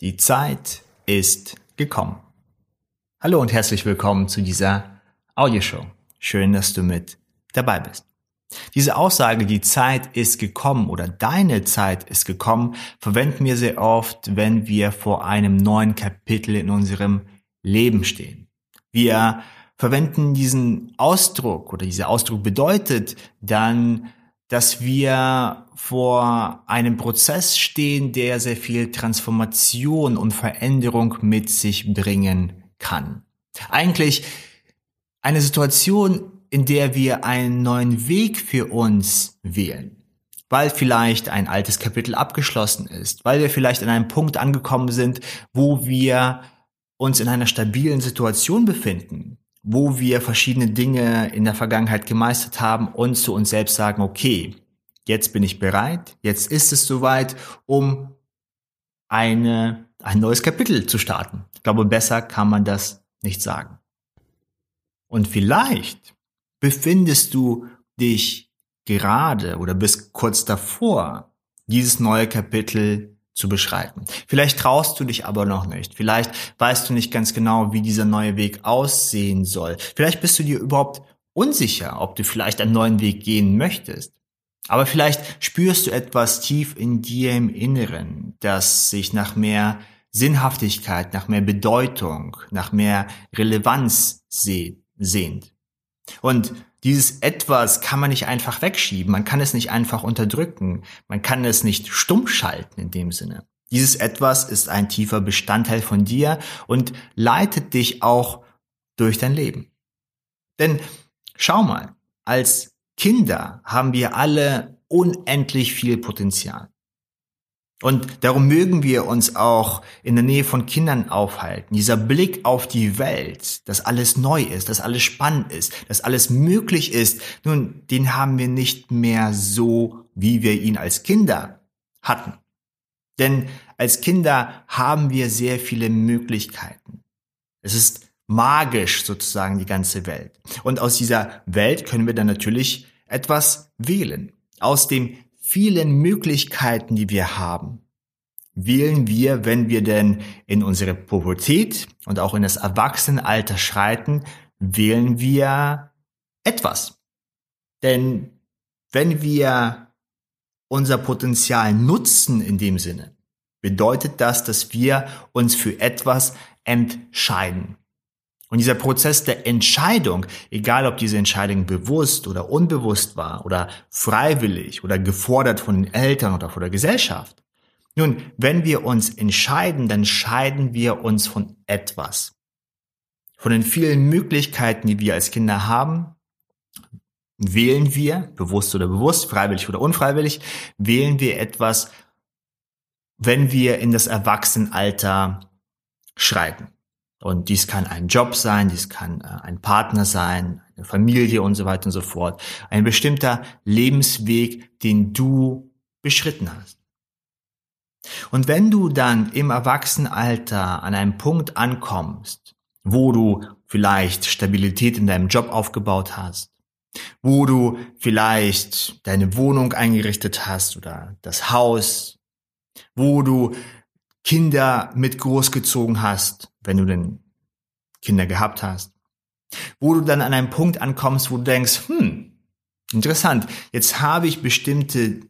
Die Zeit ist gekommen. Hallo und herzlich willkommen zu dieser Audioshow. Schön, dass du mit dabei bist. Diese Aussage, die Zeit ist gekommen oder deine Zeit ist gekommen, verwenden wir sehr oft, wenn wir vor einem neuen Kapitel in unserem Leben stehen. Wir verwenden diesen Ausdruck oder dieser Ausdruck bedeutet dann, dass wir vor einem Prozess stehen, der sehr viel Transformation und Veränderung mit sich bringen kann. Eigentlich eine Situation, in der wir einen neuen Weg für uns wählen. Weil vielleicht ein altes Kapitel abgeschlossen ist, weil wir vielleicht an einem Punkt angekommen sind, wo wir uns in einer stabilen Situation befinden, wo wir verschiedene Dinge in der Vergangenheit gemeistert haben und zu uns selbst sagen, okay, jetzt bin ich bereit, jetzt ist es soweit, um eine, ein neues Kapitel zu starten. Ich glaube, besser kann man das nicht sagen. Und vielleicht befindest du dich gerade oder bist kurz davor, dieses neue Kapitel zu beschreiten. Vielleicht traust du dich aber noch nicht. Vielleicht weißt du nicht ganz genau, wie dieser neue Weg aussehen soll. Vielleicht bist du dir überhaupt unsicher, ob du vielleicht einen neuen Weg gehen möchtest. Aber vielleicht spürst du etwas tief in dir im Inneren, das sich nach mehr Sinnhaftigkeit, nach mehr Bedeutung, nach mehr Relevanz sehnt. Und dieses etwas kann man nicht einfach wegschieben, man kann es nicht einfach unterdrücken, man kann es nicht stumm schalten in dem Sinne. Dieses etwas ist ein tiefer Bestandteil von dir und leitet dich auch durch dein Leben. Denn schau mal, als Kinder haben wir alle unendlich viel Potenzial. Und darum mögen wir uns auch in der Nähe von Kindern aufhalten. Dieser Blick auf die Welt, dass alles neu ist, dass alles spannend ist, dass alles möglich ist, nun, den haben wir nicht mehr so, wie wir ihn als Kinder hatten. Denn als Kinder haben wir sehr viele Möglichkeiten. Es ist magisch sozusagen die ganze Welt. Und aus dieser Welt können wir dann natürlich etwas wählen. Aus dem vielen Möglichkeiten, die wir haben, wählen wir, wenn wir denn in unsere Pubertät und auch in das Erwachsenenalter schreiten, wählen wir etwas. Denn wenn wir unser Potenzial nutzen in dem Sinne, bedeutet das, dass wir uns für etwas entscheiden. Und dieser Prozess der Entscheidung, egal ob diese Entscheidung bewusst oder unbewusst war oder freiwillig oder gefordert von den Eltern oder von der Gesellschaft. Nun, wenn wir uns entscheiden, dann scheiden wir uns von etwas. Von den vielen Möglichkeiten, die wir als Kinder haben, wählen wir, bewusst oder bewusst, freiwillig oder unfreiwillig, wählen wir etwas, wenn wir in das Erwachsenenalter schreiten. Und dies kann ein Job sein, dies kann äh, ein Partner sein, eine Familie und so weiter und so fort. Ein bestimmter Lebensweg, den du beschritten hast. Und wenn du dann im Erwachsenenalter an einem Punkt ankommst, wo du vielleicht Stabilität in deinem Job aufgebaut hast, wo du vielleicht deine Wohnung eingerichtet hast oder das Haus, wo du Kinder mit großgezogen hast, wenn du denn Kinder gehabt hast. Wo du dann an einem Punkt ankommst, wo du denkst, hm, interessant, jetzt habe ich bestimmte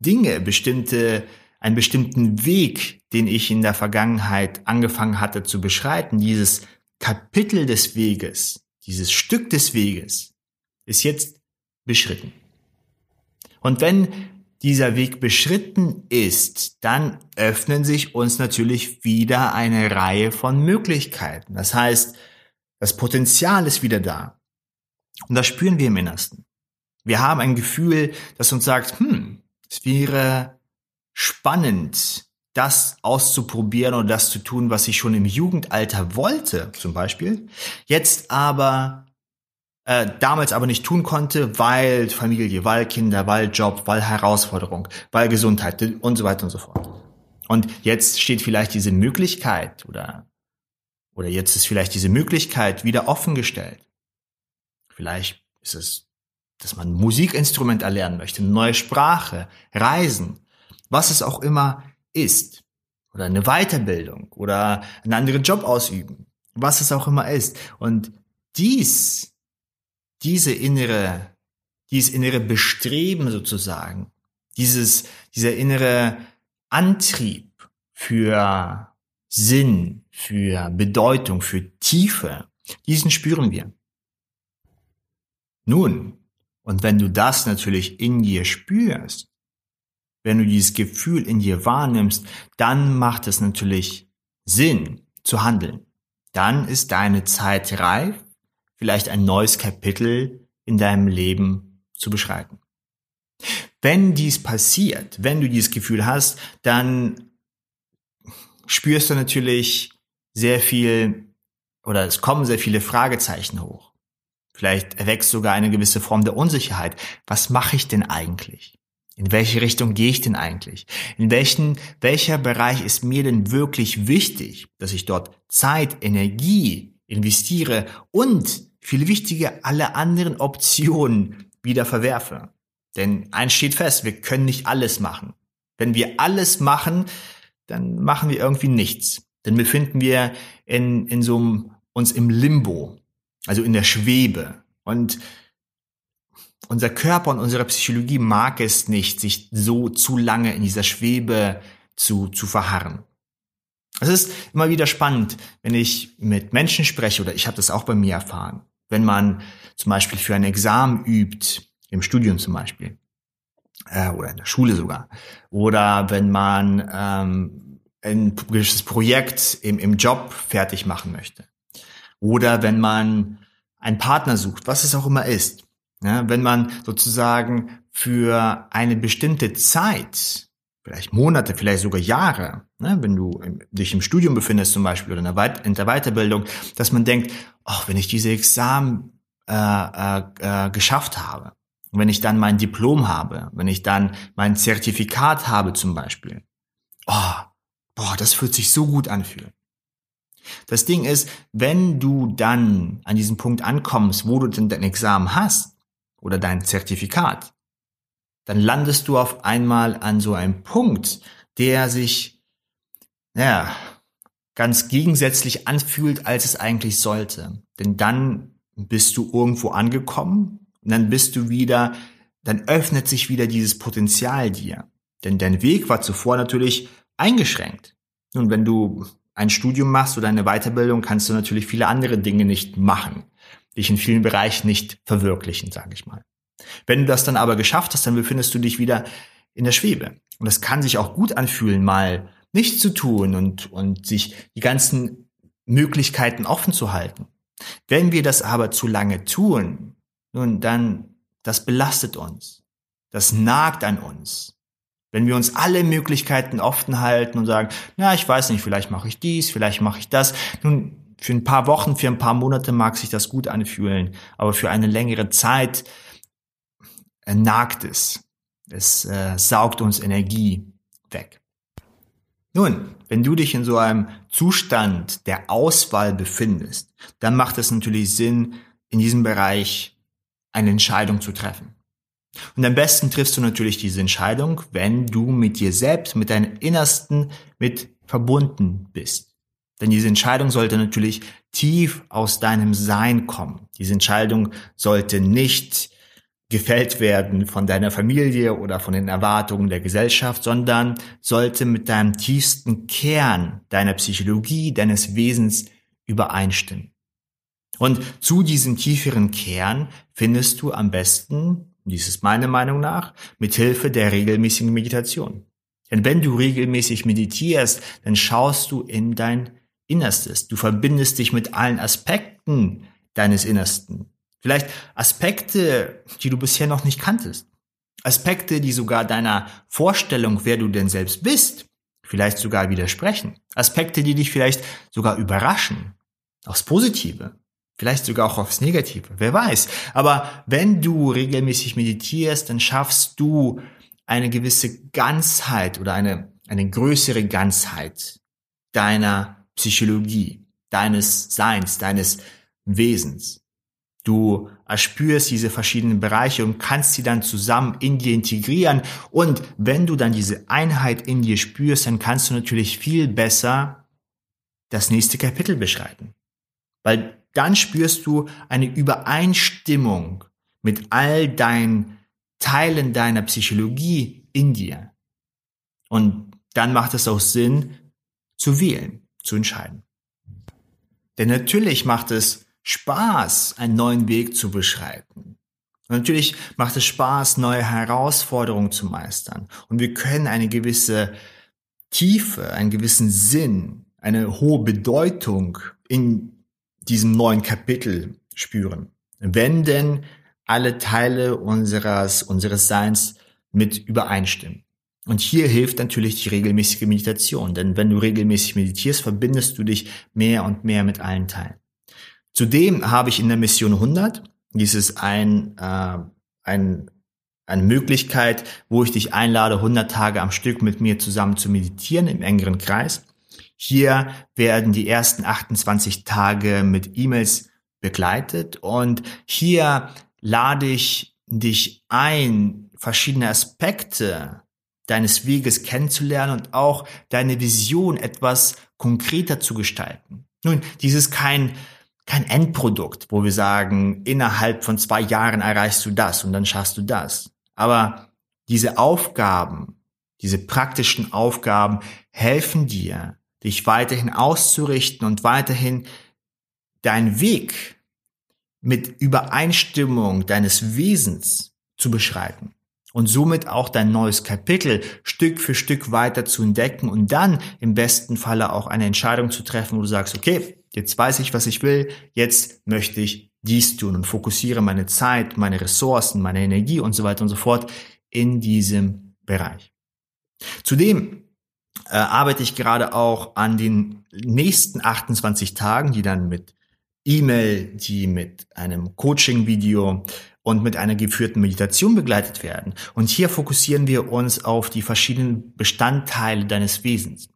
Dinge, bestimmte, einen bestimmten Weg, den ich in der Vergangenheit angefangen hatte zu beschreiten, dieses Kapitel des Weges, dieses Stück des Weges, ist jetzt beschritten. Und wenn dieser Weg beschritten ist, dann öffnen sich uns natürlich wieder eine Reihe von Möglichkeiten. Das heißt, das Potenzial ist wieder da. Und das spüren wir im Innersten. Wir haben ein Gefühl, das uns sagt, hm, es wäre spannend, das auszuprobieren oder das zu tun, was ich schon im Jugendalter wollte, zum Beispiel, jetzt aber äh, damals aber nicht tun konnte, weil Familie, weil Kinder, weil Job, weil Herausforderung, weil Gesundheit und so weiter und so fort. Und jetzt steht vielleicht diese Möglichkeit oder, oder jetzt ist vielleicht diese Möglichkeit wieder offengestellt. Vielleicht ist es, dass man Musikinstrument erlernen möchte, eine neue Sprache, Reisen, was es auch immer ist. oder eine Weiterbildung oder einen anderen Job ausüben, was es auch immer ist. Und dies, diese innere, dieses innere Bestreben sozusagen, dieses, dieser innere Antrieb für Sinn, für Bedeutung, für Tiefe, diesen spüren wir. Nun, und wenn du das natürlich in dir spürst, wenn du dieses Gefühl in dir wahrnimmst, dann macht es natürlich Sinn zu handeln. Dann ist deine Zeit reif, vielleicht ein neues Kapitel in deinem Leben zu beschreiten. Wenn dies passiert, wenn du dieses Gefühl hast, dann spürst du natürlich sehr viel oder es kommen sehr viele Fragezeichen hoch. Vielleicht erwächst sogar eine gewisse Form der Unsicherheit. Was mache ich denn eigentlich? In welche Richtung gehe ich denn eigentlich? In welchen, welcher Bereich ist mir denn wirklich wichtig, dass ich dort Zeit, Energie investiere und viel wichtiger alle anderen Optionen wieder verwerfe? Denn eins steht fest, wir können nicht alles machen. Wenn wir alles machen, dann machen wir irgendwie nichts. Dann befinden wir in, in so einem, uns im Limbo, also in der Schwebe. Und unser Körper und unsere Psychologie mag es nicht, sich so zu lange in dieser Schwebe zu, zu verharren. Es ist immer wieder spannend, wenn ich mit Menschen spreche, oder ich habe das auch bei mir erfahren, wenn man zum Beispiel für ein Examen übt, im Studium zum Beispiel, äh, oder in der Schule sogar, oder wenn man ähm, ein gewisses Projekt im, im Job fertig machen möchte, oder wenn man einen Partner sucht, was es auch immer ist. Ja, wenn man sozusagen für eine bestimmte Zeit, vielleicht Monate, vielleicht sogar Jahre, ne, wenn du dich im Studium befindest zum Beispiel oder in der, Weiterbildung, dass man denkt, ach, wenn ich diese Examen äh, äh, äh, geschafft habe, wenn ich dann mein Diplom habe, wenn ich dann mein Zertifikat habe zum Beispiel, oh, boah, das fühlt sich so gut anfühlen. Das Ding ist, wenn du dann an diesem Punkt ankommst, wo du denn dein Examen hast, oder dein Zertifikat, dann landest du auf einmal an so einem Punkt, der sich, ja, ganz gegensätzlich anfühlt, als es eigentlich sollte. Denn dann bist du irgendwo angekommen und dann bist du wieder, dann öffnet sich wieder dieses Potenzial dir. Denn dein Weg war zuvor natürlich eingeschränkt. Und wenn du ein Studium machst oder eine Weiterbildung, kannst du natürlich viele andere Dinge nicht machen dich in vielen Bereichen nicht verwirklichen, sage ich mal. Wenn du das dann aber geschafft hast, dann befindest du dich wieder in der Schwebe. Und es kann sich auch gut anfühlen, mal nichts zu tun und, und sich die ganzen Möglichkeiten offen zu halten. Wenn wir das aber zu lange tun, nun dann, das belastet uns. Das nagt an uns. Wenn wir uns alle Möglichkeiten offen halten und sagen, na, ich weiß nicht, vielleicht mache ich dies, vielleicht mache ich das, nun, für ein paar Wochen, für ein paar Monate mag sich das gut anfühlen, aber für eine längere Zeit nagt es. Es äh, saugt uns Energie weg. Nun, wenn du dich in so einem Zustand der Auswahl befindest, dann macht es natürlich Sinn, in diesem Bereich eine Entscheidung zu treffen. Und am besten triffst du natürlich diese Entscheidung, wenn du mit dir selbst, mit deinem Innersten mit verbunden bist. Denn diese Entscheidung sollte natürlich tief aus deinem Sein kommen. Diese Entscheidung sollte nicht gefällt werden von deiner Familie oder von den Erwartungen der Gesellschaft, sondern sollte mit deinem tiefsten Kern deiner Psychologie, deines Wesens übereinstimmen. Und zu diesem tieferen Kern findest du am besten, dies ist meine Meinung nach, mit Hilfe der regelmäßigen Meditation. Denn wenn du regelmäßig meditierst, dann schaust du in dein Innerstes. Du verbindest dich mit allen Aspekten deines Innersten. Vielleicht Aspekte, die du bisher noch nicht kanntest. Aspekte, die sogar deiner Vorstellung, wer du denn selbst bist, vielleicht sogar widersprechen. Aspekte, die dich vielleicht sogar überraschen. Aufs Positive. Vielleicht sogar auch aufs Negative. Wer weiß. Aber wenn du regelmäßig meditierst, dann schaffst du eine gewisse Ganzheit oder eine, eine größere Ganzheit deiner Psychologie, deines Seins, deines Wesens. Du erspürst diese verschiedenen Bereiche und kannst sie dann zusammen in dir integrieren. Und wenn du dann diese Einheit in dir spürst, dann kannst du natürlich viel besser das nächste Kapitel beschreiten. Weil dann spürst du eine Übereinstimmung mit all deinen Teilen deiner Psychologie in dir. Und dann macht es auch Sinn, zu wählen, zu entscheiden. Denn natürlich macht es Spaß, einen neuen Weg zu beschreiten. Und natürlich macht es Spaß, neue Herausforderungen zu meistern. Und wir können eine gewisse Tiefe, einen gewissen Sinn, eine hohe Bedeutung in diesem neuen Kapitel spüren. Wenn denn alle Teile unseres, unseres Seins mit übereinstimmen. Und hier hilft natürlich die regelmäßige Meditation, denn wenn du regelmäßig meditierst, verbindest du dich mehr und mehr mit allen Teilen. Zudem habe ich in der Mission 100, dies ist ein, äh, ein, eine Möglichkeit, wo ich dich einlade, 100 Tage am Stück mit mir zusammen zu meditieren im engeren Kreis. Hier werden die ersten 28 Tage mit E-Mails begleitet und hier lade ich dich ein, verschiedene Aspekte deines Weges kennenzulernen und auch deine Vision etwas konkreter zu gestalten. Nun, dies ist kein kein Endprodukt, wo wir sagen, innerhalb von zwei Jahren erreichst du das und dann schaffst du das. Aber diese Aufgaben, diese praktischen Aufgaben helfen dir, dich weiterhin auszurichten und weiterhin deinen Weg mit Übereinstimmung deines Wesens zu beschreiten und somit auch dein neues Kapitel Stück für Stück weiter zu entdecken und dann im besten Falle auch eine Entscheidung zu treffen, wo du sagst, okay, jetzt weiß ich, was ich will, jetzt möchte ich dies tun und fokussiere meine Zeit, meine Ressourcen, meine Energie und so weiter und so fort in diesem Bereich. Zudem äh, arbeite ich gerade auch an den nächsten 28 Tagen, die dann mit E-Mail, die mit einem Coaching-Video und mit einer geführten Meditation begleitet werden. Und hier fokussieren wir uns auf die verschiedenen Bestandteile deines Wesens.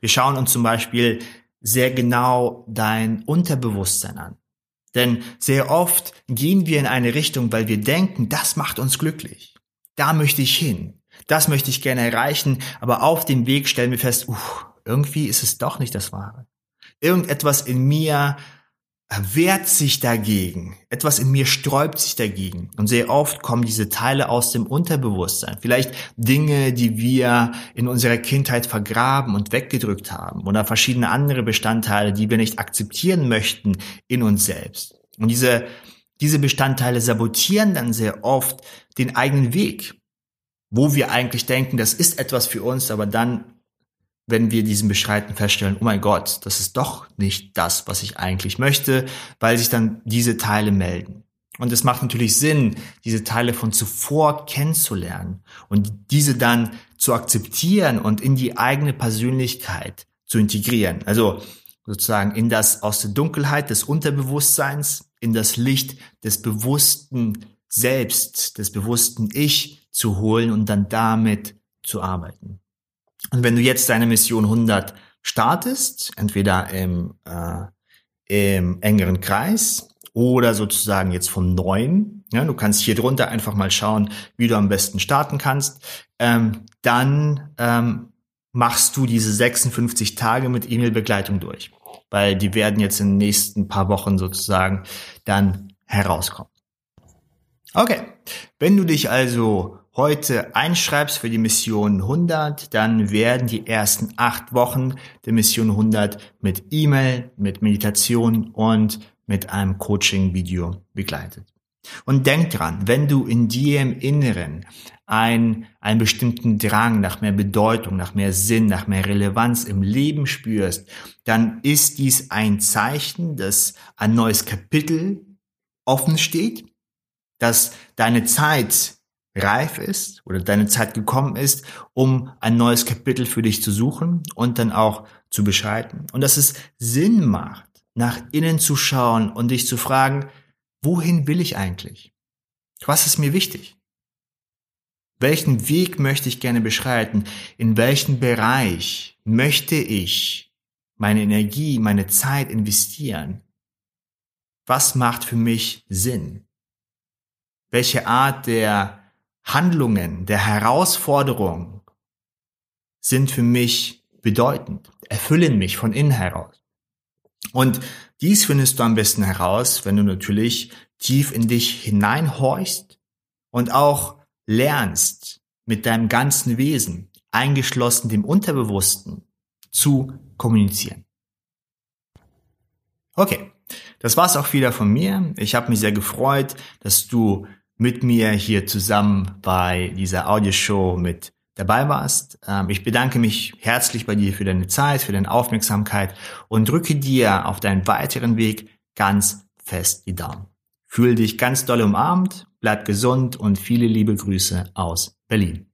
Wir schauen uns zum Beispiel sehr genau dein Unterbewusstsein an. Denn sehr oft gehen wir in eine Richtung, weil wir denken, das macht uns glücklich. Da möchte ich hin. Das möchte ich gerne erreichen. Aber auf dem Weg stellen wir fest, uh, irgendwie ist es doch nicht das Wahre. Irgendetwas in mir wehrt sich dagegen. Etwas in mir sträubt sich dagegen. Und sehr oft kommen diese Teile aus dem Unterbewusstsein. Vielleicht Dinge, die wir in unserer Kindheit vergraben und weggedrückt haben. Oder verschiedene andere Bestandteile, die wir nicht akzeptieren möchten in uns selbst. Und diese, diese Bestandteile sabotieren dann sehr oft den eigenen Weg. Wo wir eigentlich denken, das ist etwas für uns, aber dann wenn wir diesen Beschreiten feststellen, oh mein Gott, das ist doch nicht das, was ich eigentlich möchte, weil sich dann diese Teile melden. Und es macht natürlich Sinn, diese Teile von zuvor kennenzulernen und diese dann zu akzeptieren und in die eigene Persönlichkeit zu integrieren. Also sozusagen in das aus der Dunkelheit des Unterbewusstseins in das Licht des bewussten Selbst, des bewussten Ich zu holen und dann damit zu arbeiten. Und wenn du jetzt deine Mission 100 startest, entweder im, äh, im engeren Kreis oder sozusagen jetzt vom neuen, ja, du kannst hier drunter einfach mal schauen, wie du am besten starten kannst, ähm, dann ähm, machst du diese 56 Tage mit E-Mail-Begleitung durch, weil die werden jetzt in den nächsten paar Wochen sozusagen dann herauskommen. Okay, wenn du dich also heute einschreibst für die Mission 100, dann werden die ersten acht Wochen der Mission 100 mit E-Mail, mit Meditation und mit einem Coaching-Video begleitet. Und denk dran, wenn du in dir im Inneren ein, einen bestimmten Drang nach mehr Bedeutung, nach mehr Sinn, nach mehr Relevanz im Leben spürst, dann ist dies ein Zeichen, dass ein neues Kapitel offen steht, dass deine Zeit reif ist oder deine Zeit gekommen ist, um ein neues Kapitel für dich zu suchen und dann auch zu beschreiten. Und dass es Sinn macht, nach innen zu schauen und dich zu fragen, wohin will ich eigentlich? Was ist mir wichtig? Welchen Weg möchte ich gerne beschreiten? In welchen Bereich möchte ich meine Energie, meine Zeit investieren? was macht für mich Sinn? Welche Art der Handlungen, der Herausforderungen sind für mich bedeutend, erfüllen mich von innen heraus. Und dies findest du am besten heraus, wenn du natürlich tief in dich hineinhorchst und auch lernst, mit deinem ganzen Wesen, eingeschlossen dem Unterbewussten, zu kommunizieren. Okay, das war's auch wieder von mir. Ich habe mich sehr gefreut, dass du mit mir hier zusammen bei dieser Audioshow mit dabei warst. Ähm, ich bedanke mich herzlich bei dir für deine Zeit, für deine Aufmerksamkeit und drücke dir auf deinen weiteren Weg ganz fest die Daumen. Fühle dich ganz doll umarmt, bleib gesund und viele liebe Grüße aus Berlin.